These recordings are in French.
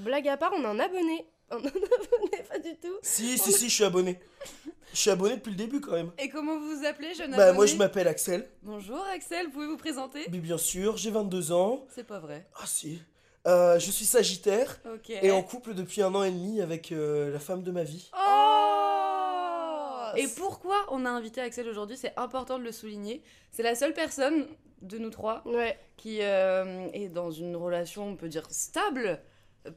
Blague à part, on a un abonné. Un abonné, pas du tout. Si, si, si, je suis abonné. Je suis abonné depuis le début quand même. Et comment vous vous appelez, jeune Bah, abonné moi je m'appelle Axel. Bonjour Axel, pouvez vous présenter Mais bien sûr, j'ai 22 ans. C'est pas vrai. Ah si. Euh, je suis Sagittaire Ok. et en couple depuis un an et demi avec euh, la femme de ma vie. Oh Et pourquoi on a invité Axel aujourd'hui? C'est important de le souligner. C'est la seule personne de nous trois Ouais. qui euh, est dans une relation, on peut dire, stable.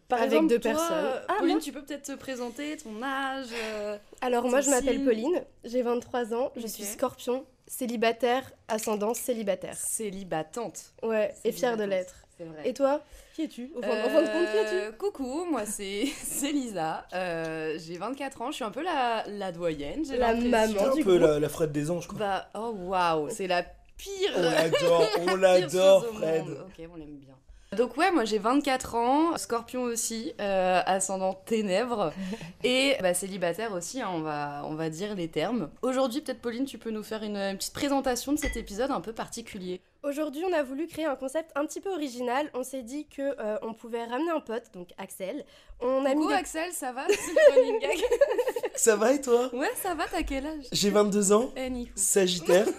Par Avec exemple, deux toi, personnes. Ah, Pauline, moi tu peux peut-être te présenter, ton âge. euh, Alors moi je m'appelle. Pauline, j'ai 23 ans, je suis scorpion, célibataire, ascendance célibataire. célibatante. Ouais, et fière de l'être. C'est vrai. Et toi? Qui es-tu? Au fond, au fond de compte, qui es-tu? Euh, Coucou, moi c'est c'est Lisa. Euh, j'ai 24 ans, je suis un peu la, la doyenne. j'ai La l'impression. maman. C'est un du peu la, la Fred des anges quoi. Bah, oh waouh, c'est la pire. On l'adore, on l'adore Fred. Ok, on l'aime bien. Donc ouais, moi j'ai 24 ans, scorpion aussi, euh, ascendant ténèbres, et bah, célibataire aussi, hein, on, va, on va dire les termes. Aujourd'hui, peut-être Pauline, tu peux nous faire une, une petite présentation de cet épisode un peu particulier. Aujourd'hui, on a voulu créer un concept un petit peu original. On s'est dit que euh, on pouvait ramener un pote, donc Axel. On a mis Coucou des- Axel, ça va? C'est le running gag Ça va et toi? Ouais, ça va, t'as quel âge? J'ai 22 ans, Eh. Sagittaire.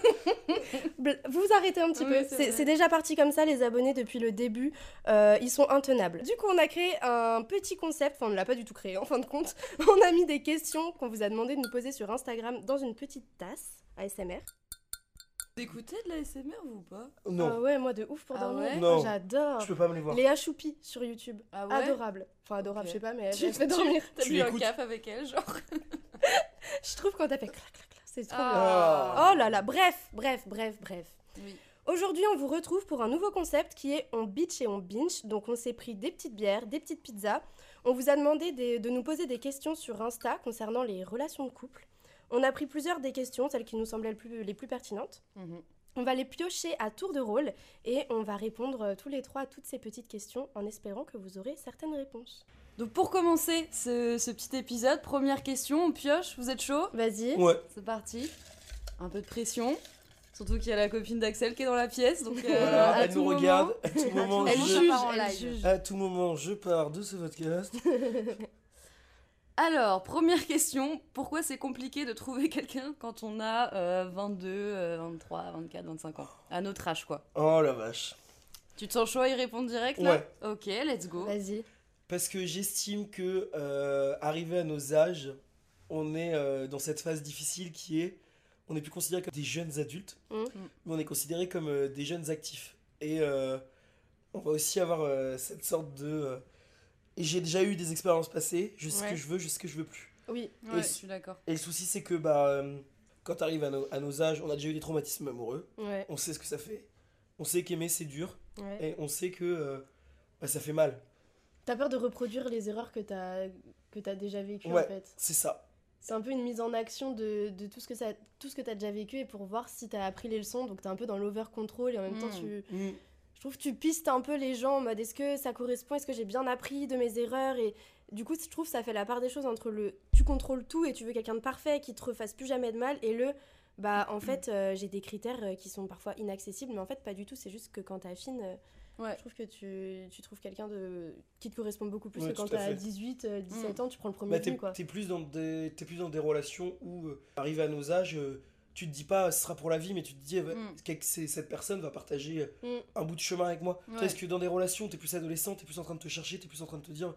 Vous vous arrêtez un petit Oui, peu. c'est déjà parti comme ça, les abonnés, depuis le début. Euh, ils sont intenables. Du coup, on a créé un petit concept. Enfin, on ne l'a pas du tout créé, en fin de compte. On a mis des questions qu'on vous a demandé de nous poser sur Instagram dans une petite tasse ASMR. Vous écoutez de la SMR ou pas? Ah Non, ouais, moi de ouf pour Ah dormir. ouais? Non. J'adore. je peux pas me les voir. Léa Choupi sur YouTube. Ah ouais? Adorable. Enfin, adorable, je sais pas, mais elle, Tu- elle fait dormir. T'as Tu bu un café avec elle, genre Je trouve quand elle fait clac, clac, clac, c'est trop bien. Ah. Oh là là, bref, bref, bref, bref. Oui. Aujourd'hui, on vous retrouve pour un nouveau concept qui est on bitch et on binge. Donc, on s'est pris des petites bières, des petites pizzas. On vous a demandé des- de nous poser des questions sur Insta concernant les relations de couple. On a pris plusieurs des questions, celles qui nous semblaient le plus- les plus pertinentes. Mhm. On va les piocher à tour de rôle et on va répondre euh, tous les trois à toutes ces petites questions en espérant que vous aurez certaines réponses. Donc pour commencer ce, ce petit épisode, première question, on pioche, vous êtes chaud? Vas-y. Ouais. C'est parti. Un peu de pression. Surtout qu'il y a la copine d'Axel qui est dans la pièce, donc euh, Voilà, à elle tout nous moment- regarde. À tout moment, Elle je... juge, part en elle juge. À tout moment, je pars de ce podcast. Alors, première question, pourquoi c'est compliqué de trouver quelqu'un quand on a euh, 22, euh, 23, 24, 25 ans? À notre âge, quoi. Oh la vache. Tu te sens chaud à y répondre direct, là? Ouais. Ok, let's go. Vas-y. Parce que j'estime que, euh, arrivé à nos âges, on est euh, dans cette phase difficile qui est, on n'est plus considéré comme des jeunes adultes, Mm. mais on est considéré comme euh, des jeunes actifs. Et euh, on va aussi avoir euh, cette sorte de... et j'ai déjà eu des expériences passées, je sais ce Ouais. que je veux, je sais ce que je veux plus. Oui. Ouais, Et- je suis d'accord. Et le souci, c'est que bah, euh, quand tu arrives à, nos- à nos âges, on a déjà eu des traumatismes amoureux, Ouais. on sait ce que ça fait, on sait qu'aimer c'est dur, ouais. et on sait que euh, bah, ça fait mal. T'as peur de reproduire les erreurs que t'as que t'as déjà vécues Ouais. en fait. C'est ça. c'est un peu une mise en action de, de tout ce que ça tout ce que tu as déjà vécu et pour voir si tu as appris les leçons. Donc tu es un peu dans l'over control et en même temps Mm. tu Mm. Je trouve que tu pistes un peu les gens en mode est-ce que ça correspond, est-ce que j'ai bien appris de mes erreurs et du coup je trouve que ça fait la part des choses entre le tu contrôles tout et tu veux quelqu'un de parfait qui te refasse plus jamais de mal et le bah en fait euh, j'ai des critères euh, qui sont parfois inaccessibles mais en fait pas du tout c'est juste que quand t'affines euh, Ouais. je trouve que tu, tu trouves quelqu'un de qui te correspond beaucoup plus Ouais, que quand t'as fait. 18 euh, 17 Mm. ans tu prends le premier Bah, t'es, venu quoi t'es plus dans des, t'es plus dans des relations où, euh, arrivé à nos âges, euh, tu te dis pas ce sera pour la vie, mais tu te dis euh, Mm. que c'est- cette personne va partager euh, Mm. un bout de chemin avec moi. Ouais. Est-ce que dans des relations, t'es plus adolescent, t'es plus en train de te chercher, t'es plus en train de te dire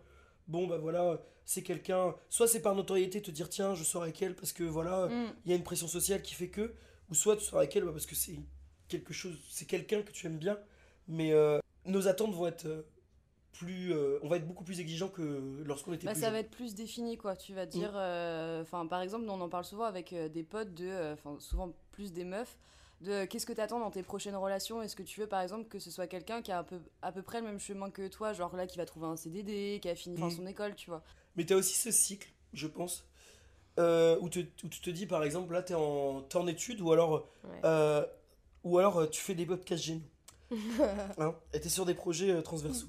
bon bah voilà, c'est quelqu'un. Soit c'est par notoriété, te dire tiens, je sors avec elle parce que voilà, Mm. il y a une pression sociale qui fait que, ou soit tu sors avec elle bah, parce que c'est quelque chose, c'est quelqu'un que tu aimes bien, mais euh, nos attentes vont être euh, plus, euh, on va être beaucoup plus exigeants que lorsqu'on était Bah, plus ça jeune. va être plus défini quoi tu vas dire euh, enfin par exemple nous, on en parle souvent avec euh, des potes de euh, enfin souvent plus des meufs de euh, qu'est-ce que tu attends dans tes prochaines relations? Est-ce que tu veux par exemple que ce soit quelqu'un qui a un peu à peu près le même chemin que toi genre là qui va trouver un CDD qui a fini enfin, Mm. son école tu vois? Mais t'as aussi ce cycle, je pense, euh, où, te- où tu te dis par exemple là t'es en, t'es en études ou alors, Ouais. euh, ou alors euh, tu fais des podcasts géniaux. hein, et t'es sur des projets euh, transversaux.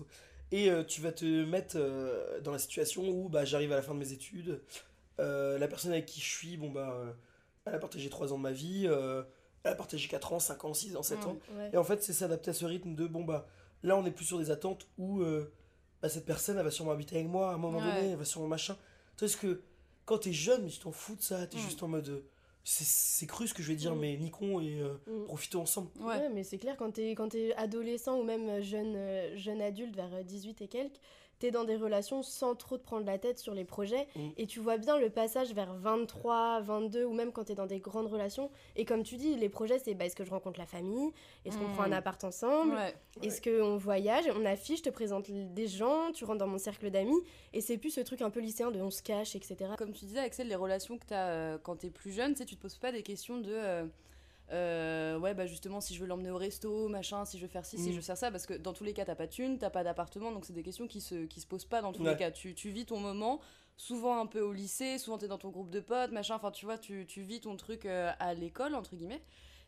Et euh, tu vas te mettre euh, dans la situation où bah, j'arrive à la fin de mes études, euh, la personne avec qui je suis, bon bah, elle a partagé 3 ans de ma vie, elle a partagé 4 ans, 5 ans, 6 ans, 7 Mm. ans. Ouais. Et en fait, c'est s'adapter à ce rythme de bon bah là on est plus sur des attentes où bah, cette personne elle va sûrement habiter avec moi à un moment Ouais. donné, elle va sûrement machin. Tu sais, parce que quand t'es jeune, mais tu t'en fous de ça, t'es Mm. juste en mode c'est- c'est cru ce que je vais dire, Mm. mais niquons et euh, Mm. profitons ensemble. ouais, Ouais, mais c'est clair, quand t'es, quand t'es adolescent ou même jeune, euh, jeune adulte vers euh, 18 et quelques, dans des relations sans trop te prendre la tête sur les projets. Mm. Et tu vois bien le passage vers 23, 22 ou même quand t'es dans des grandes relations. Et comme tu dis, les projets, c'est bah, est-ce que je rencontre la famille? Est-ce qu'on Mm. prend un appart ensemble? Ouais. Est-ce qu'on voyage? On affiche, je te présente des gens, tu rentres dans mon cercle d'amis. Et c'est plus ce truc un peu lycéen de on se cache, etc. Comme tu disais, Axel, les relations que tu as quand tu es plus jeune, tu sais, tu te poses pas des questions de. euh, euh, ouais, bah justement, si je veux l'emmener au resto, machin, si je veux faire ci, si Mm. je veux faire ça, parce que dans tous les cas, t'as pas de thune, t'as pas d'appartement, donc c'est des questions qui se, qui se posent pas dans tous Ouais. les cas. Tu, tu vis ton moment, souvent un peu au lycée, souvent t'es dans ton groupe de potes, machin, enfin, tu vois, tu, tu vis ton truc euh, à l'école, entre guillemets.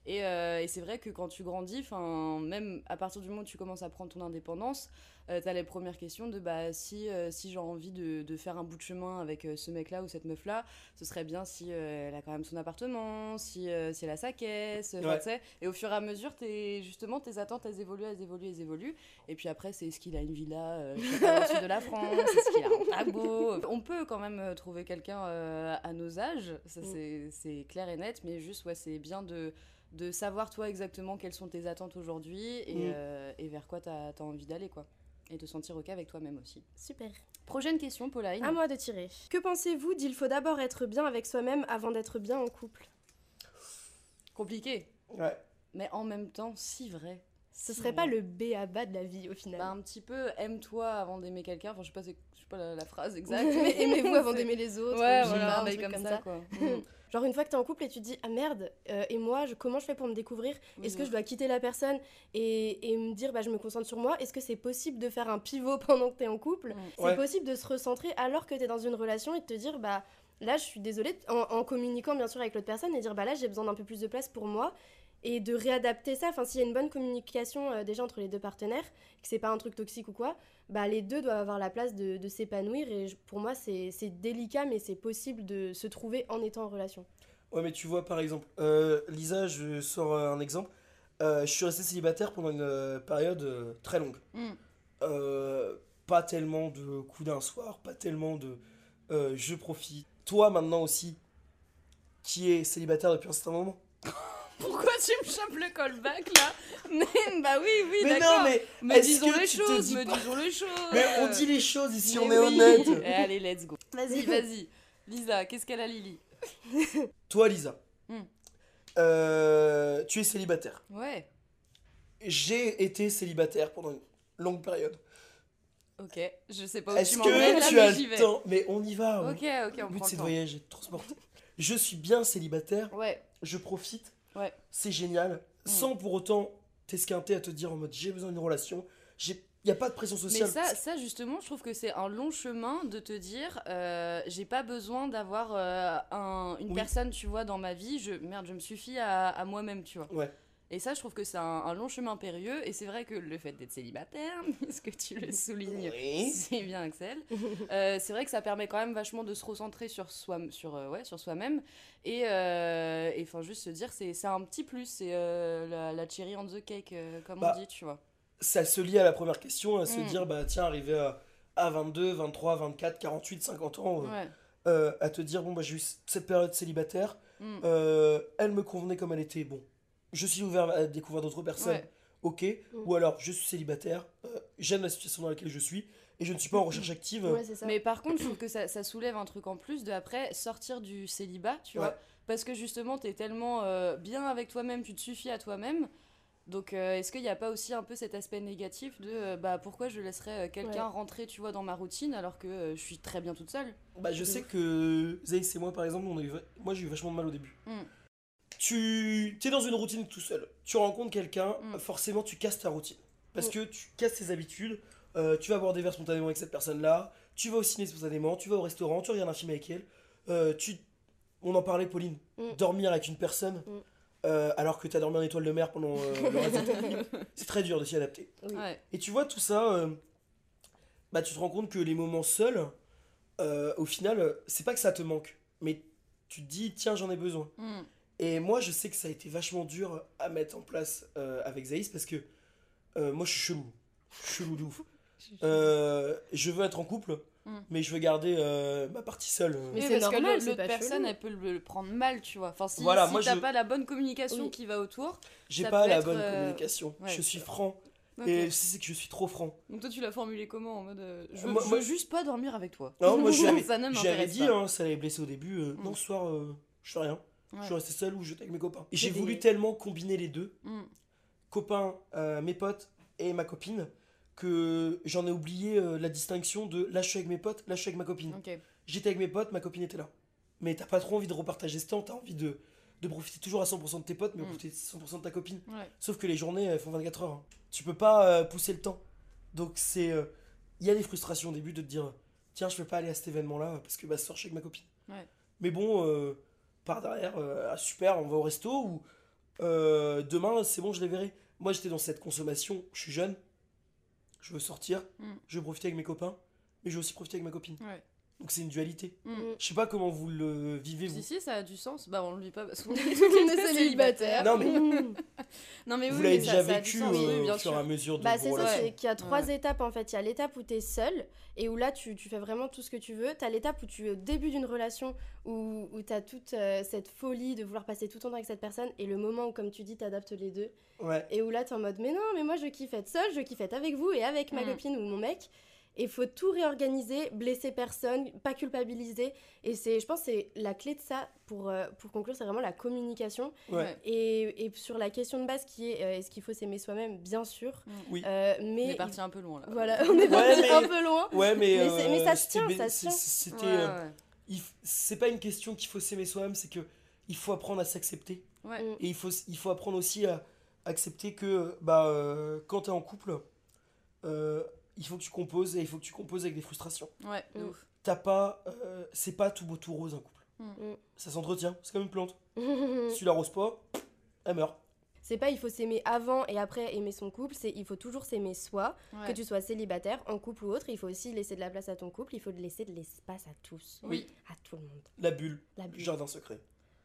Et, euh, et c'est vrai que quand tu grandis, 'fin, même à partir du moment où tu commences à prendre ton indépendance, euh, t'as les premières questions de bah, si, euh, si j'ai envie de, de faire un bout de chemin avec euh, ce mec-là ou cette meuf-là, ce serait bien si euh, elle a quand même son appartement, si, euh, si elle a sa caisse, Ouais. tu sais. Et au fur et à mesure, t'es- justement, tes attentes, elles évoluent, elles évoluent, elles évoluent. Et puis après, c'est est-ce qu'il a une villa euh, le sud de la France, est-ce qu'il a un tableau? On peut quand même trouver quelqu'un euh, à nos âges, ça Mm. c'est- c'est clair et net, mais juste, ouais, c'est bien de de savoir toi exactement quelles sont tes attentes aujourd'hui et, Mm. euh, et vers quoi t'as as envie d'aller quoi. Et te sentir ok avec toi-même aussi. Super. Prochaine question, Pauline. À moi de tirer. Que pensez-vous d'il faut d'abord être bien avec soi-même avant d'être bien en couple? Compliqué, Ouais. mais en même temps, si vrai. Ce Si serait vrai. pas le B à bas de la vie au final. Bah, un petit peu aime-toi avant d'aimer quelqu'un. Enfin, je sais pas, je sais pas la, la phrase exacte. Mais Aimez-vous avant d'aimer les autres. Ouais, voilà, pas, un un bail truc comme, ça, quoi. Mm. Genre une fois que t'es en couple et tu te dis ah merde euh, et moi je, comment je fais pour me découvrir? Est-ce que je dois quitter la personne et, et me dire bah je me concentre sur moi? Est-ce que c'est possible de faire un pivot pendant que t'es en couple? Mm. C'est Ouais. possible de se recentrer alors que t'es dans une relation et de te dire bah là je suis désolée en, en communiquant bien sûr avec l'autre personne et dire bah là j'ai besoin d'un peu plus de place pour moi et de réadapter ça. Enfin s'il y a une bonne communication euh, déjà entre les deux partenaires, que c'est pas un truc toxique ou quoi, bah les deux doivent avoir la place de, de s'épanouir et je- pour moi c'est c'est délicat mais c'est possible de se trouver en étant en relation. Ouais, mais tu vois, par exemple, euh, Lisa, je sors euh, un exemple. Euh, je suis resté célibataire pendant une période euh, très longue. Mm. Euh, pas tellement de coups d'un soir, pas tellement de euh, je profite. Toi, maintenant aussi, qui est célibataire depuis un certain moment? Pourquoi tu me chopes le callback là Mais bah oui, oui, mais d'accord. non, mais, disons que les choses, pas- disons les choses. Mais on dit les choses ici, Mais on est oui. honnête. Eh, allez, let's go. Vas-y, vas-y. Lisa, qu'est-ce qu'elle a, Lily Toi, Lisa, Hmm. euh, tu es célibataire. Ouais. J'ai été célibataire pendant une longue période. Ok, je sais pas où Est-ce tu m'emmènes que là, tu mais as j'y le temps Mais on y va. Ok, ok, Le on but prend c'est le de temps. voyager, de transporter. Je suis bien célibataire, Ouais, je profite, ouais. c'est génial, sans pour autant t'esquinter à te dire en mode j'ai besoin d'une relation, j'ai Il n'y a pas de pression Mais sociale. ça, ça, justement, je trouve que c'est un long chemin de te dire euh, j'ai pas besoin d'avoir euh, un- une Oui. personne, tu vois, dans ma vie. Je, merde, je me suffis à, à moi-même, tu vois. Ouais. Et ça, je trouve que c'est un, un long chemin périlleux. Et c'est vrai que le fait d'être célibataire, ce que tu le soulignes, Oui. c'est bien, Axel. Euh, c'est vrai que ça permet quand même vachement de se recentrer sur soi, sur euh, ouais, sur soi-même. Et euh, et, enfin, juste se dire, c'est c'est un petit plus. C'est euh, la, la cherry on the cake, euh, comme Bah, on dit, tu vois. Ça se lie à la première question, à se Mm. dire, bah tiens, arrivé à, à 22, 23, 24, 48, 50 ans, euh, Ouais. euh, à te dire, bon, bah j'ai eu cette période célibataire, Mm. euh, elle me convenait comme elle était, bon, je suis ouvert à découvrir d'autres personnes, Ouais. ok, ou alors je suis célibataire, euh, j'aime la situation dans laquelle je suis, et je ne suis pas en recherche active. Ouais, c'est ça. Mais par contre, je trouve que ça, ça soulève un truc en plus de après sortir du célibat, tu Ouais. vois. Parce que justement, t'es tellement euh, bien avec toi-même, tu te suffis à toi-même. Donc, euh, est-ce qu'il n'y a pas aussi un peu cet aspect négatif de euh, bah pourquoi je laisserais euh, quelqu'un Ouais. rentrer, tu vois, dans ma routine alors que euh, je suis très bien toute seule? Bah, je sais ouf. que Zaïs et moi, par exemple, on a eu... moi j'ai eu vachement de mal au début. Mm. Tu es dans une routine tout seul. Tu rencontres quelqu'un, Mm. forcément tu casses ta routine. Parce Mm. que tu casses tes habitudes. euh, tu vas boire des verres spontanément avec cette personne-là. Tu vas au ciné spontanément. Tu vas au restaurant. Tu regardes un film avec elle. euh, tu... On en parlait, Pauline. Mm. Dormir avec une personne. Mm. euh, alors que tu as dormi en étoile de mer pendant euh, le reste de ta vie, c'est très dur de s'y adapter. Oui. Ouais. Et tu vois tout ça, euh, bah tu te rends compte que les moments seuls, euh, au final, c'est pas que ça te manque, mais tu te dis tiens j'en ai besoin. Mm. Et moi je sais que ça a été vachement dur à mettre en place euh, avec Zaïs parce que euh, moi je suis chelou, chelou de ouf. Euh, je veux être en couple, Mm. mais je veux garder euh, ma partie seule. Mais Oui, c'est parce normal, que l'autre personne, chelou. elle peut le, le prendre mal, tu vois. Enfin, si, Voilà, si moi, t'as je- pas la bonne communication Oui. qui va autour. J'ai pas la bonne euh, communication. ouais. je suis franc. Ok. Et c'est que je suis trop franc. Donc toi, tu l'as formulé comment en mode euh, je, veux, Moi- je moi- veux juste pas dormir avec toi. Non, moi j'avais dit, hein, ça l'avait blessé au début. euh, Non, ce soir, euh, je fais rien. Je suis resté seul ou j'étais avec mes copains. Et j'ai des- voulu tellement combiner les deux, Mm. copains, euh, mes potes et ma copine, que j'en ai oublié euh, la distinction de là je suis avec mes potes, là je suis avec ma copine. J'étais avec mes potes, ma copine était là. Mais t'as pas trop envie de repartager ce temps, t'as envie de, de profiter toujours à 100% de tes potes, mais Mm. profiter 100% de ta copine. Ouais. Sauf que les journées elles font 24 heures. hein. Tu peux pas euh, pousser le temps. Donc c'est. Il y a des frustrations au début de te dire tiens, je peux pas aller à cet événement là parce que bah, ce soir je suis avec ma copine. Ouais. Mais bon, euh, par derrière, euh, ah, super, on va au resto ou euh, demain c'est bon, je les verrai. Moi j'étais dans cette consommation, je suis jeune, je veux sortir, Mm. je veux profiter avec mes copains, mais je veux aussi profiter avec ma copine. Ouais. Donc c'est une dualité. Mm. Je sais pas comment vous le vivez vous. Si, si, ça a du sens. Bah, on le vit pas parce qu'on On est est célibataire. Non, mais- Non, mais oui, vous l'avez mais ça- déjà ça vécu oui, euh, bien au fur et sûr. à mesure de Bah c'est ça, c'est qu'il y a trois Ouais. étapes en fait. Il y a l'étape où tu es seul et où là tu, tu fais vraiment tout ce que tu veux. Tu as l'étape où tu es au début d'une relation où, où tu as toute euh, cette folie de vouloir passer tout ton temps avec cette personne et le moment où comme tu dis tu adaptes les deux Ouais. et où là tu es en mode mais non mais moi je kiffe être seule, je kiffe être avec vous et avec ma Mm. copine ou mon mec. Et faut tout réorganiser, blesser personne, pas culpabiliser. Et c'est, je pense, que c'est la clé de ça pour, euh, pour conclure, c'est vraiment la communication. Ouais. Et, et sur la question de base qui est euh, est-ce qu'il faut s'aimer soi-même? Bien sûr. Oui. Euh, On mais est parti un peu loin là. voilà, on est parti mais- un peu loin. Ouais, mais. Mais ça se tient, ça se tient. C'était. Ouais, euh, il f- C'est pas une question qu'il faut s'aimer soi-même, c'est que il faut apprendre à s'accepter. ouais. Mm. Et il faut, il faut apprendre aussi à accepter que bah, euh, quand tu es en couple, euh, il faut que tu composes et il faut que tu composes avec des frustrations. Ouais, de Mm. ouf. T'as pas, euh, c'est pas tout beau tout rose un couple. Mm. Ça s'entretient, c'est comme une plante. Si tu l'arroses pas, elle meurt. c'est pas il faut s'aimer avant et après aimer son couple, c'est il faut toujours s'aimer soi, Ouais. que tu sois célibataire, en couple ou autre, il faut aussi laisser de la place à ton couple, il faut laisser de l'espace à tous. Oui. À tout le monde. La bulle, La bulle. jardin secret.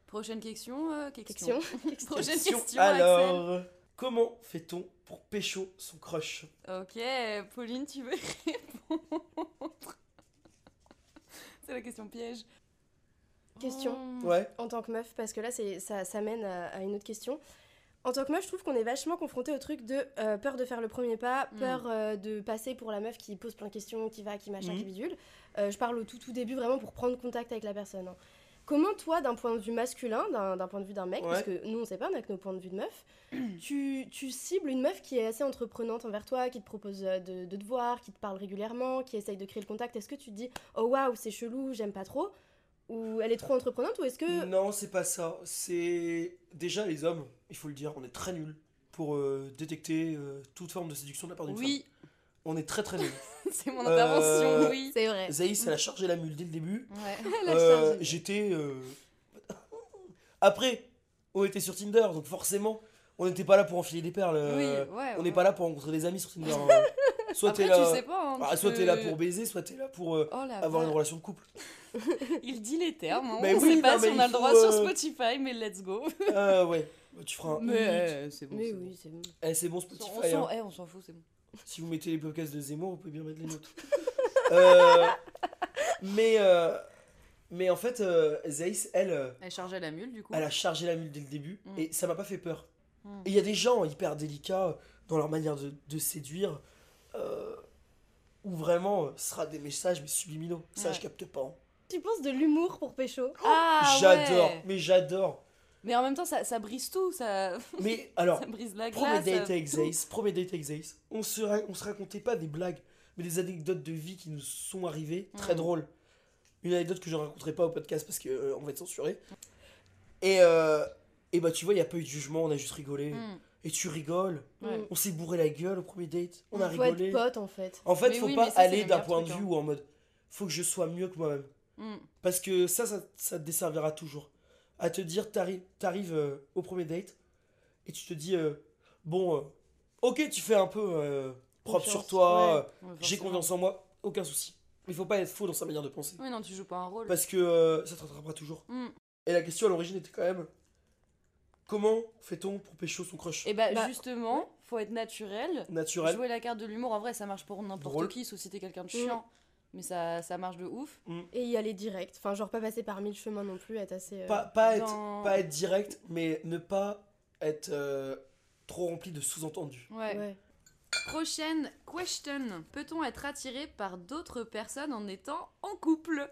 Prochaine question. euh, question. Question. Prochaine Question, question. Axel. Alors, comment fait-on pour pécho son crush? Ok, Pauline, tu veux répondre? C'est la question piège. Question. Oh. Ouais. en tant que meuf, parce que là, c'est, ça, ça mène à, à une autre question. En tant que meuf, je trouve qu'on est vachement confronté au truc de euh, peur de faire le premier pas, Mm. peur euh, de passer pour la meuf qui pose plein de questions, qui va, qui machin, Mhm. qui bidule. Euh, je parle au tout, tout début vraiment pour prendre contact avec la personne. hein. Comment toi, d'un point de vue masculin, d'un, point de vue d'un mec, Ouais. parce que nous on sait pas, on a que nos points de vue de meuf, tu, tu cibles une meuf qui est assez entreprenante envers toi, qui te propose euh, de, de te voir, qui te parle régulièrement, qui essaye de créer le contact. Est-ce que tu te dis, oh waouh, c'est chelou, j'aime pas trop Ou elle est trop entreprenante Ou est-ce que. Non, c'est pas ça. C'est déjà les hommes, il faut le dire, on est très nuls pour euh, détecter euh, toute forme de séduction de la part d'une Oui, On est très très nuls. C'est mon Euh, intervention, oui. C'est vrai. Zaïs, elle a chargé la mule dès le début. Ouais. Euh, J'étais. euh, Après, on était sur Tinder, donc forcément, on n'était pas là pour enfiler des perles. euh, Oui, ouais, on n'est ouais. pas là pour rencontrer des amis sur Tinder. hein. Soit Après, t'es là. tu sais pas. hein, Ah, tu soit t'es là pour baiser, soit t'es là pour euh, Oh la avoir une vache. relation de couple. Il dit les termes. hein. Mais on oui, sait pas non, si on a le droit faut, sur euh, Spotify, mais let's go. Euh, ouais, Bah, tu feras un. Mais euh, c'est bon. Mais c'est bon. oui, c'est bon. Eh, c'est bon On Spotify. s'en hein. eh, on s'en fout, c'est bon. Si vous mettez les podcasts de Zemmour, vous pouvez bien mettre les nôtres. Euh, mais, euh, mais en fait, euh, Zaïs, elle, euh, Elle chargeait la mule, du coup. elle a chargé la mule dès le début Mm. et ça m'a pas fait peur. Mm. Et il y a des gens hyper délicats dans leur manière de, de séduire euh, où vraiment ce sera des messages mais subliminaux. Ça, Ouais. je capte pas. hein. Tu penses de l'humour pour pécho? Ah, j'adore, ouais. mais j'adore. Mais en même temps, ça, ça brise tout. Ça, Mais alors, ça brise la Premier glace. date ça- avec Zaïs, premier date avec Zaïs, on se, ra- on se racontait pas des blagues, mais des anecdotes de vie qui nous sont arrivées, très Mm. drôles. Une anecdote que je ne raconterai pas au podcast parce qu'on va être censuré. Et, euh, et bah tu vois, il n'y a pas eu de jugement, on a juste rigolé. Mm. Et tu rigoles, Ouais. on s'est bourré la gueule au premier date, on a Faut rigolé. être pote en fait. En fait, Mais faut oui, pas ça, aller le d'un point truc, de vue hein. où en mode, faut que je sois mieux que moi-même. Mm. Parce que ça, ça, ça te desservira toujours. À te dire, t'arrives t'arrives, euh, au premier date et tu te dis, euh, bon, euh, ok, tu fais un peu euh, propre Confiance, sur toi, ouais. euh, j'ai confiance en moi, aucun souci. Il faut pas être faux dans sa manière de penser. Oui, non, tu joues pas un rôle. Parce que euh, ça te rattrapera toujours. Mm. Et la question à l'origine était quand même, comment fait-on pour pécho son crush? Et bah, Bah, justement, faut être naturel. Naturel. Jouer la carte de l'humour, en vrai, ça marche pour n'importe qui, sauf si t'es quelqu'un de chiant. Mais ça, ça marche de ouf. Et y aller direct. Enfin, genre pas passer par mille chemins non plus, être assez. euh, Pas, pas, être, pas être direct, mais ne pas être euh, trop rempli de sous-entendus. Ouais. Ouais. Prochaine question. Peut-on être attiré par d'autres personnes en étant en couple?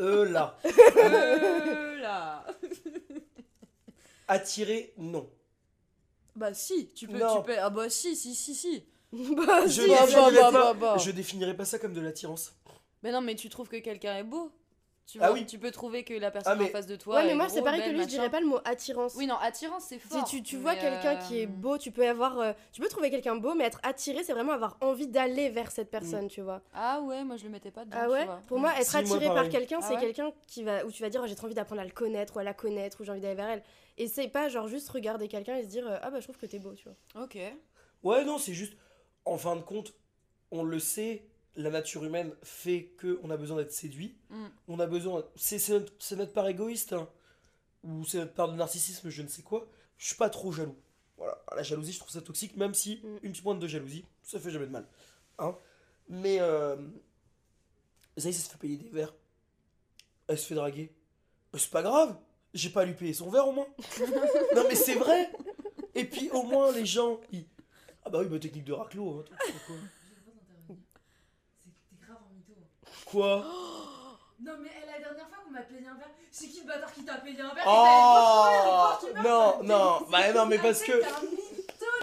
Euh là, Euh, là. attiré, non. Bah si, tu peux, tu peux. Ah bah si, si, si, si. bah, Je si, bah, définirais bah, pas- bah, bah. je définirais pas ça comme de l'attirance. Mais non, mais tu trouves que quelqu'un est beau tu Ah oui. Tu peux trouver que la personne Ah, mais- en face de toi. Ouais, mais moi c'est pareil que lui, je dirais pas le mot attirance. Oui, non, attirance, c'est Si fort. tu, tu vois quelqu'un euh, qui est beau, tu peux avoir, euh, tu peux trouver quelqu'un beau, mais être attiré, c'est vraiment avoir envie d'aller vers cette personne, tu vois. Ah ouais, moi je le mettais pas dedans. Ah tu ouais vois. Pour moi, être Si, moi, attiré par quelqu'un, Ah c'est ouais quelqu'un qui va, où tu vas dire, oh, j'ai trop envie d'apprendre à le connaître ou à la connaître, ou j'ai envie d'aller vers elle. Et c'est pas genre juste regarder quelqu'un et se dire, euh, ah bah je trouve que t'es beau, tu vois. Ok. Ouais, non, c'est juste, en fin de compte, on le sait, la nature humaine fait que on a besoin d'être séduit. Mm. On a besoin, c'est notre, part égoïste, hein. ou c'est notre part de narcissisme, je ne sais quoi. Je suis pas trop jaloux. Voilà, la jalousie, je trouve ça toxique, même si Mm. une pointe de jalousie, ça fait jamais de mal. Hein Mais euh, Zaïs, elle se fait payer des verres. Elle se fait draguer. Euh, C'est pas grave, j'ai pas à lui payer son verre au moins. non mais c'est vrai. Et puis au moins les gens, ils... Ah bah oui, bah technique de raclo. hein, toi, tu sais quoi. T'es grave en Quoi Non mais la dernière fois qu'on m'a payé un verre, c'est qui le bâtard qui t'a payé un verre? Oh et t'avais Non, non, bah non, mais parce que...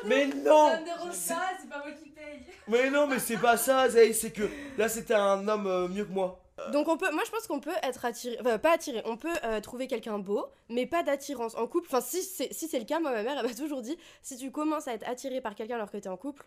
Mais ça non me dérange c'est- pas, c'est pas moi qui paye. Mais non, mais c'est pas ça, c'est que là c'était un homme euh, mieux que moi. Donc on peut, moi je pense qu'on peut être attiré, enfin pas attiré, on peut euh, trouver quelqu'un beau, mais pas d'attirance en couple. Enfin si c'est si c'est le cas, moi ma mère elle m'a toujours dit, si tu commences à être attiré par quelqu'un alors que t'es en couple,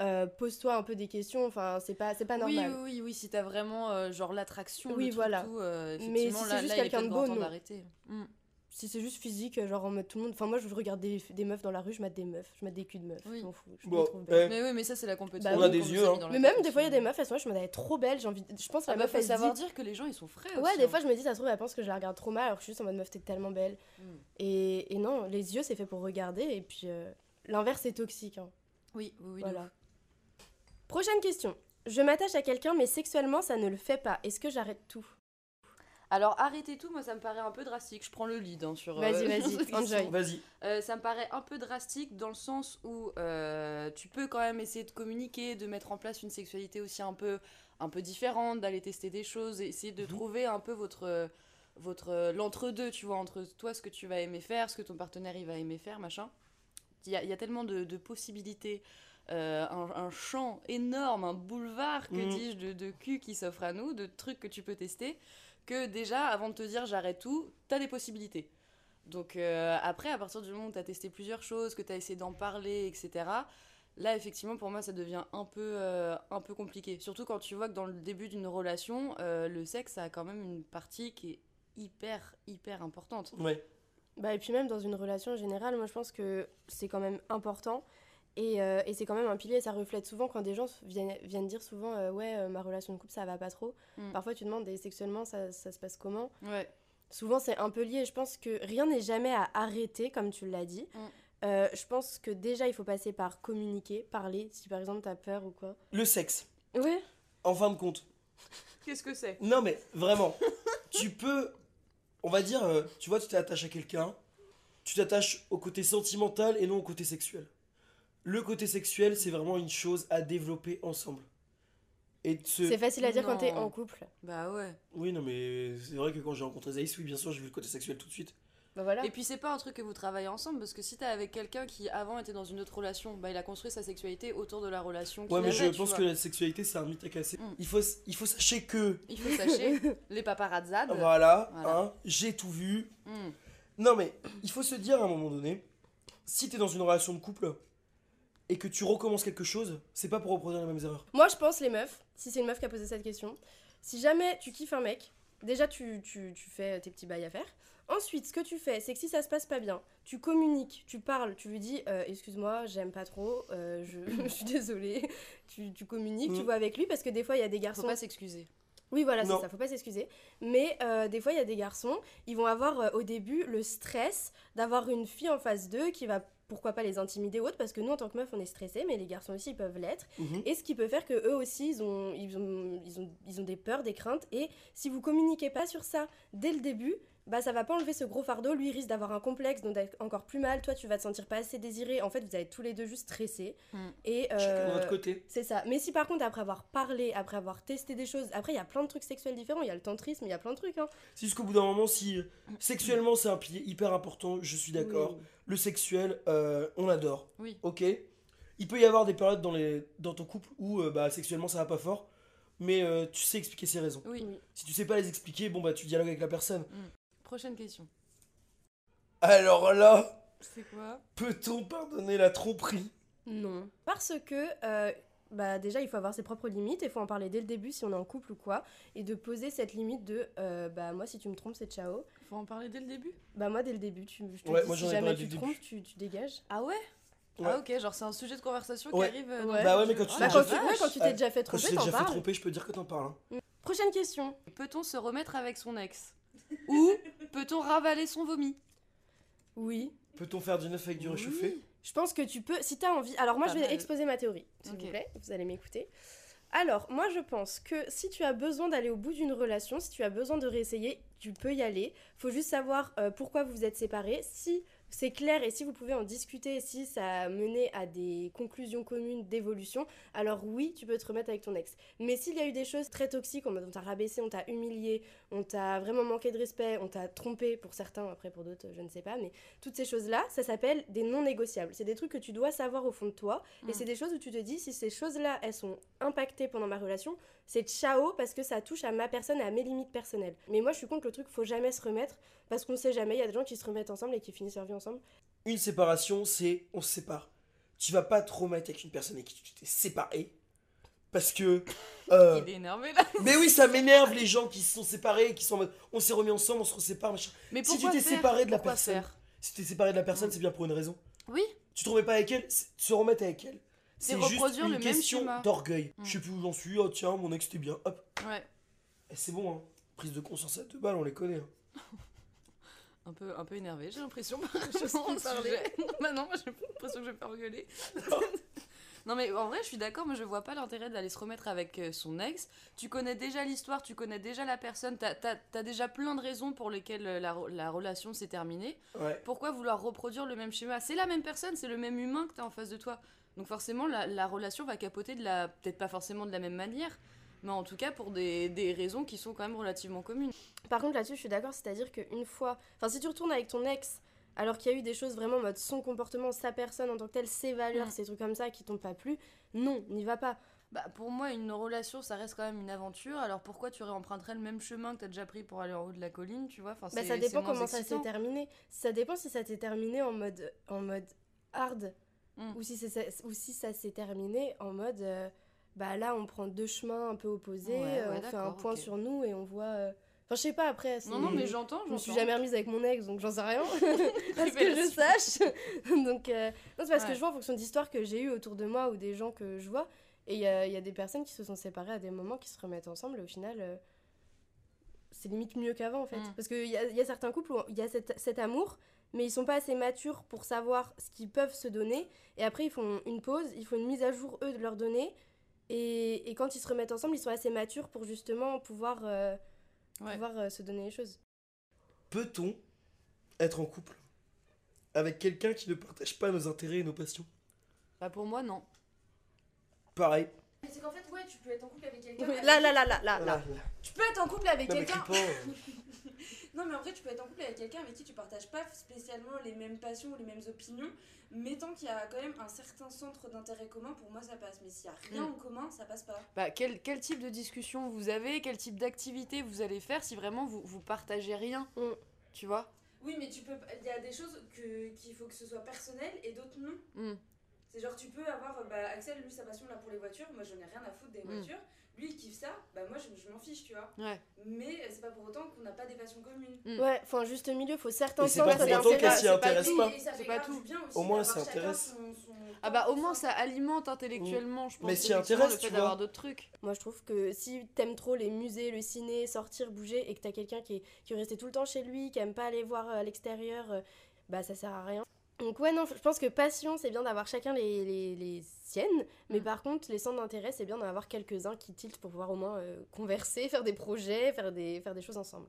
euh, pose-toi un peu des questions. Enfin c'est pas c'est pas normal. oui, oui, oui, si t'as vraiment euh, genre l'attraction, Oui, le voilà. tout, euh, Mais si c'est juste quelqu'un de beau, non. d'arrêter. Mm. Si c'est juste physique, genre en mode tout le monde. Enfin moi je regarde des, des meufs dans la rue, je mate des meufs, je mate des culs de meufs. Oui. Je m'en fous. Je Bon, trouve eh, Mais oui, mais ça c'est la compétition. Bah On a des yeux, hein. Mais même des fois il y a des meufs, elles sont là, je me dis elle est trop belle, j'ai envie. Je pense que la meuf elle savoir dit- dire que les gens ils sont frais Ouais, aussi, des hein. fois je me dis, ça se trouve, elle pense que je la regarde trop mal, alors que je suis juste en mode meuf, t'es tellement belle. Mm. Et, et non, les yeux, c'est fait pour regarder, et puis euh, l'inverse est toxique. hein. Oui, oui, oui. Voilà. Prochaine question. Je m'attache à quelqu'un, mais sexuellement, ça ne le fait pas. Est-ce que j'arrête tout? Alors arrêtez tout, moi ça me paraît un peu drastique. Je prends le lead hein, sur. Vas-y, euh, vas-y, enjoy. Vas-y. Euh, ça me paraît un peu drastique dans le sens où euh, tu peux quand même essayer de communiquer, de mettre en place une sexualité aussi un peu, un peu différente, d'aller tester des choses, et essayer de Mhm. trouver un peu votre, votre l'entre-deux, tu vois, entre toi ce que tu vas aimer faire, ce que ton partenaire il va aimer faire, machin. Il y a, il y a tellement de, de possibilités, euh, un, un champ énorme, un boulevard, que Mhm. dis-je, de, de cul qui s'offre à nous, de trucs que tu peux tester, que déjà, avant de te dire j'arrête tout, t'as des possibilités. Donc euh, après, à partir du moment où tu as testé plusieurs choses, que tu as essayé d'en parler, etc., Là, effectivement, pour moi, ça devient un peu, euh, un peu compliqué. Surtout quand tu vois que dans le début d'une relation, euh, le sexe a quand même une partie qui est hyper, hyper importante. Ouais. Bah, et puis même dans une relation générale, moi je pense que c'est quand même important. Et, euh, et c'est quand même un pilier, ça reflète souvent quand des gens viennent, viennent dire souvent euh, Ouais, euh, ma relation de couple ça va pas trop. Mm. Parfois tu demandes et sexuellement ça, ça se passe comment Ouais. Souvent c'est un peu lié. Je pense que rien n'est jamais à arrêter, comme tu l'as dit. Mm. Euh, je pense que déjà il faut passer par communiquer, parler, si par exemple t'as peur ou quoi. Le sexe, Ouais. en fin de compte. Qu'est-ce que c'est? Non, mais vraiment, tu peux. On va dire, euh, tu vois, tu t'attaches à quelqu'un, tu t'attaches au côté sentimental et non au côté sexuel. Le côté sexuel, c'est vraiment une chose à développer ensemble. Et de se- C'est facile à dire quand t'es Non. en couple. Bah ouais. Oui, non, mais c'est vrai que quand j'ai rencontré Zaïs, oui, bien sûr, j'ai vu le côté sexuel tout de suite. Bah voilà. Et puis c'est pas un truc que vous travaillez ensemble parce que si t'es avec quelqu'un qui avant était dans une autre relation, bah il a construit sa sexualité autour de la relation Ouais, mais je avait, pense vois. que la sexualité, c'est un mythe à casser. Mm. Il, faut, il faut sachez que, Il faut sachez, les paparazzades. voilà, Voilà. hein, j'ai tout vu. Hmm. Non, mais il faut se dire à un moment donné, si t'es dans une relation de couple et que tu recommences quelque chose, c'est pas pour reproduire les mêmes erreurs. Moi, je pense, les meufs, si c'est une meuf qui a posé cette question, si jamais tu kiffes un mec, déjà tu, tu, tu fais tes petits bails à faire. Ensuite, ce que tu fais, c'est que si ça se passe pas bien, tu communiques, tu parles, tu lui dis euh, Excuse-moi, j'aime pas trop, euh, je, je suis désolée. Tu, tu communiques, tu Mm. vois avec lui, parce que des fois, il y a des Faut garçons. pas s'excuser. Oui, voilà, c'est ça, faut pas s'excuser. Mais euh, des fois, il y a des garçons, ils vont avoir euh, au début le stress d'avoir une fille en face d'eux qui va pourquoi pas les intimider ou autre, parce que nous, en tant que meuf, on est stressé, mais les garçons aussi, ils peuvent l'être. Mhm. Et ce qui peut faire que eux aussi, ils ont, ils, ont, ils, ont, ils ont des peurs, des craintes. Et si vous communiquez pas sur ça dès le début, bah ça va pas enlever ce gros fardeau. Lui, il risque d'avoir un complexe, donc d'être encore plus mal. Toi, tu vas te sentir pas assez désiré. En fait, vous allez tous les deux juste stressés. Mm. Et Chacun de euh, notre côté. c'est ça. Mais si par contre, après avoir parlé, après avoir testé des choses, après, il y a plein de trucs sexuels différents. Il y a le tantrisme, il y a plein de trucs. Hein. C'est juste qu'au bout d'un moment, si euh, sexuellement c'est un pilier hyper important, je suis d'accord. Oui. Le sexuel, euh, on adore. Oui. Ok Il peut y avoir des périodes dans, les, dans ton couple où euh, bah, sexuellement ça va pas fort, mais euh, tu sais expliquer ses raisons. Oui. Si tu sais pas les expliquer, bon bah tu dialogues avec la personne. Prochaine question. Alors là, C'est quoi? peut-on pardonner la tromperie? Non. Parce que, euh, bah, déjà, il faut avoir ses propres limites. Il faut en parler dès le début si on est en couple ou quoi. Et de poser cette limite de, euh, bah, moi, si tu me trompes, c'est ciao. Faut en parler dès le début? Bah, moi, dès le début, tu, je te Ouais, dis, moi, si jamais tu le trompes, tu, tu dégages. Ah ouais, Ouais. Ah ok, genre c'est un sujet de conversation Ouais. qui arrive. euh, Ouais. Bah ouais, mais quand tu Ah, t'es Bah, la quand, déjà tu, ouais, vache. quand tu t'es Ouais. déjà fait tromper, déjà fait tromper, je peux dire que t'en parles. hein. Prochaine question. Peut-on se remettre avec son ex? Ou peut-on ravaler son vomi? Oui. Peut-on faire du neuf avec du réchauffé? Je pense que tu peux, si tu as envie. Alors, moi, Pas je vais mal. exposer ma théorie, s'il Ok. vous plaît. Vous allez m'écouter. Alors, moi, je pense que si tu as besoin d'aller au bout d'une relation, si tu as besoin de réessayer, tu peux y aller. Faut juste savoir euh, pourquoi vous vous êtes séparés. Si c'est clair et si vous pouvez en discuter, si ça a mené à des conclusions communes d'évolution, alors oui, tu peux te remettre avec ton ex. Mais s'il y a eu des choses très toxiques, on t'a rabaissé, on t'a humilié, on t'a vraiment manqué de respect, on t'a trompé pour certains, après pour d'autres, je ne sais pas, mais toutes ces choses-là, ça s'appelle des non négociables. C'est des trucs que tu dois savoir au fond de toi. Et Mm. c'est des choses où tu te dis, si ces choses-là, elles sont impactées pendant ma relation, c'est ciao parce que ça touche à ma personne et à mes limites personnelles. Mais moi, je suis contre le truc, faut jamais se remettre parce qu'on sait jamais. Il y a des gens qui se remettent ensemble et qui finissent leur vie ensemble. Une séparation, c'est on se sépare. Tu vas pas te remettre avec une personne avec qui tu t'es séparé. Parce que. euh, Il est énervé là. mais oui, ça m'énerve les gens qui se sont séparés, qui sont en mode on s'est remis ensemble, on se resépare, machin. Mais Si tu pourquoi t'es séparé de la Pourquoi personne, faire si tu t'es séparé de la personne, c'est bien pour une raison. Oui, Tu te remets pas avec elle, se remettre avec elle. C'est C'est juste reproduire une le même question schéma. d'orgueil. Mm. Je sais plus où j'en suis, oh tiens, mon ex était bien, hop. ouais. Et c'est bon, hein. Prise de conscience à deux balles, on les connaît. hein. Un peu, un peu énervé, j'ai l'impression. Plus le parler. bah non, j'ai l'impression que je vais faire engueuler. non mais en vrai, je suis d'accord, mais je vois pas l'intérêt d'aller se remettre avec euh, son ex. Tu connais déjà l'histoire, tu connais déjà la personne, t'as as, déjà plein de raisons pour lesquelles euh, la, la relation s'est terminée. Ouais. Pourquoi vouloir reproduire le même schéma? C'est la même personne, c'est le même humain que t'as en face de toi. Donc forcément, la, la relation va capoter de la... Peut-être pas forcément de la même manière, mais en tout cas pour des, des raisons qui sont quand même relativement communes. Par contre, là-dessus, je suis d'accord, c'est-à-dire qu'une fois. Enfin, si tu retournes avec ton ex, alors qu'il y a eu des choses vraiment en mode son comportement, sa personne en tant que telle, ses valeurs, Mm. ces trucs comme ça qui t'ont pas plu, non, n'y va pas. Bah, pour moi, une relation, ça reste quand même une aventure. Alors pourquoi tu réemprunterais le même chemin que t'as déjà pris pour aller en haut de la colline, tu vois enfin, Bah, ça dépend comment ça s'est terminé. Ça dépend si ça s'est terminé en mode, en mode hard. Mm. ou si, ça- ou si ça s'est terminé en mode euh, bah là on prend deux chemins un peu opposés, Ouais, euh, ouais, on fait un point sur nous et on voit. euh, Enfin, je sais pas après. Non, non, mais j'entends, Je me suis jamais remise avec mon ex donc j'en sais rien. à ce que je sache. donc, euh, non, c'est parce que je vois en fonction d'histoires que j'ai eues autour de moi ou des gens que je vois. Et il y y a des personnes qui se sont séparées à des moments qui se remettent ensemble et au final. c'est limite mieux qu'avant en fait. Mm. Parce qu'il y a, y a certains couples où il y a cet, cet amour, mais ils sont pas assez matures pour savoir ce qu'ils peuvent se donner. Et après, ils font une pause, ils font une mise à jour, eux, de leurs données. Et, et quand ils se remettent ensemble, ils sont assez matures pour justement pouvoir, euh, Ouais. pouvoir euh, se donner les choses. Peut-on être en couple avec quelqu'un qui ne partage pas nos intérêts et nos passions? Bah, pour moi, non. Pareil. Mais c'est qu'en fait, ouais, tu peux être en couple avec quelqu'un. Oui, Là, là, là, là, là, Là. Tu peux être en couple avec quelqu'un. Non, mais en vrai, tu peux être en couple avec quelqu'un avec qui tu partages pas spécialement les mêmes passions ou les mêmes opinions, mais tant qu'il y a quand même un certain centre d'intérêt commun, pour moi ça passe. Mais s'il y a rien Mm. en commun, ça passe pas. Bah, quel, quel type de discussion vous avez? Quel type d'activité vous allez faire si vraiment vous, vous partagez rien? Mm. Tu vois? Oui, mais tu peux. Il y a des choses que qu'il faut que ce soit personnel et d'autres non. Mm. C'est genre, tu peux avoir. Bah, Axel, lui, sa passion là pour les voitures, moi j'en ai rien à foutre des voitures. Lui, il kiffe ça, bah moi je, je m'en fiche, tu vois. Ouais. Mais euh, c'est pas pour autant qu'on n'a pas des passions communes. Mm. Ouais, faut un juste milieu, faut certains Et c'est pas pour autant d'intérêt. qu'elle s'y c'est pas intéresse tout. pas. Et ça C'est fait pas grave tout. du bien aussi Au moins, ça intéresse. son- son Ah bah au moins ça alimente intellectuellement, je pense. Mais s'y effectivement, intéresse, le fait tu d'avoir d'autres trucs. Moi, je trouve que si t'aimes trop les musées, le ciné, sortir, bouger, et que t'as quelqu'un qui est, qui est resté tout le temps chez lui, qui aime pas aller voir euh, à l'extérieur, euh, bah ça sert à rien. Donc ouais, non, je pense que passion, c'est bien d'avoir chacun les, les, les siennes, mais Mm. par contre, les centres d'intérêt, c'est bien d'en avoir quelques-uns qui tiltent pour pouvoir au moins euh, converser, faire des projets, faire des, faire des choses ensemble.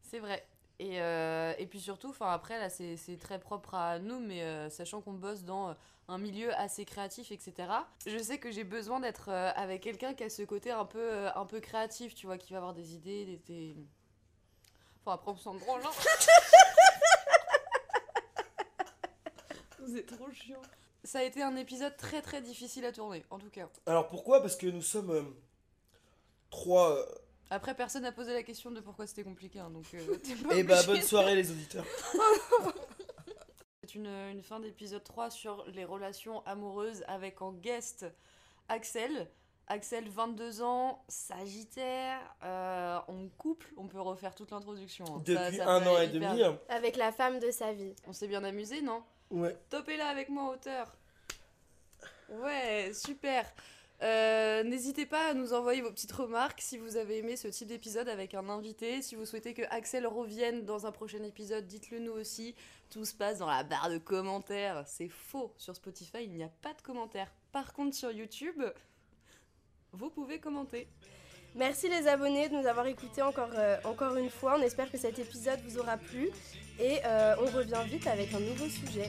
C'est vrai. Et, euh, et puis surtout, enfin après là c'est très propre à nous, mais euh, sachant qu'on bosse dans un milieu assez créatif, etc. Je sais que j'ai besoin d'être avec quelqu'un qui a ce côté un peu, un peu créatif, tu vois, qui va avoir des idées, des... des... Enfin après on se sent êtes trop chiant. Ça a été un épisode très très difficile à tourner, en tout cas. Alors pourquoi? Parce que nous sommes euh, trois. euh, Après, personne n'a posé la question de pourquoi c'était compliqué, hein, donc euh, t'es pas Eh bah obligé bonne soirée les auditeurs. C'est une, une fin d'épisode 3 sur les relations amoureuses avec en guest Axel. Axel, 22 ans, Sagittaire, euh, en couple, on peut refaire toute l'introduction. hein. Ça- Depuis ça un peut an aller et hyper demi. vite. hein. Avec la femme de sa vie. On s'est bien amusé, non? Ouais. Topez-la avec moi, auteur. Ouais, super. Euh, N'hésitez pas à nous envoyer vos petites remarques si vous avez aimé ce type d'épisode avec un invité. Si vous souhaitez que Axel revienne dans un prochain épisode, dites-le nous aussi. Tout se passe dans la barre de commentaires. C'est faux. Sur Spotify, il n'y a pas de commentaires. Par contre, sur YouTube, vous pouvez commenter. Merci les abonnés de nous avoir écoutés encore, euh, encore une fois. On espère que cet épisode vous aura plu. Et euh, on revient vite avec un nouveau sujet.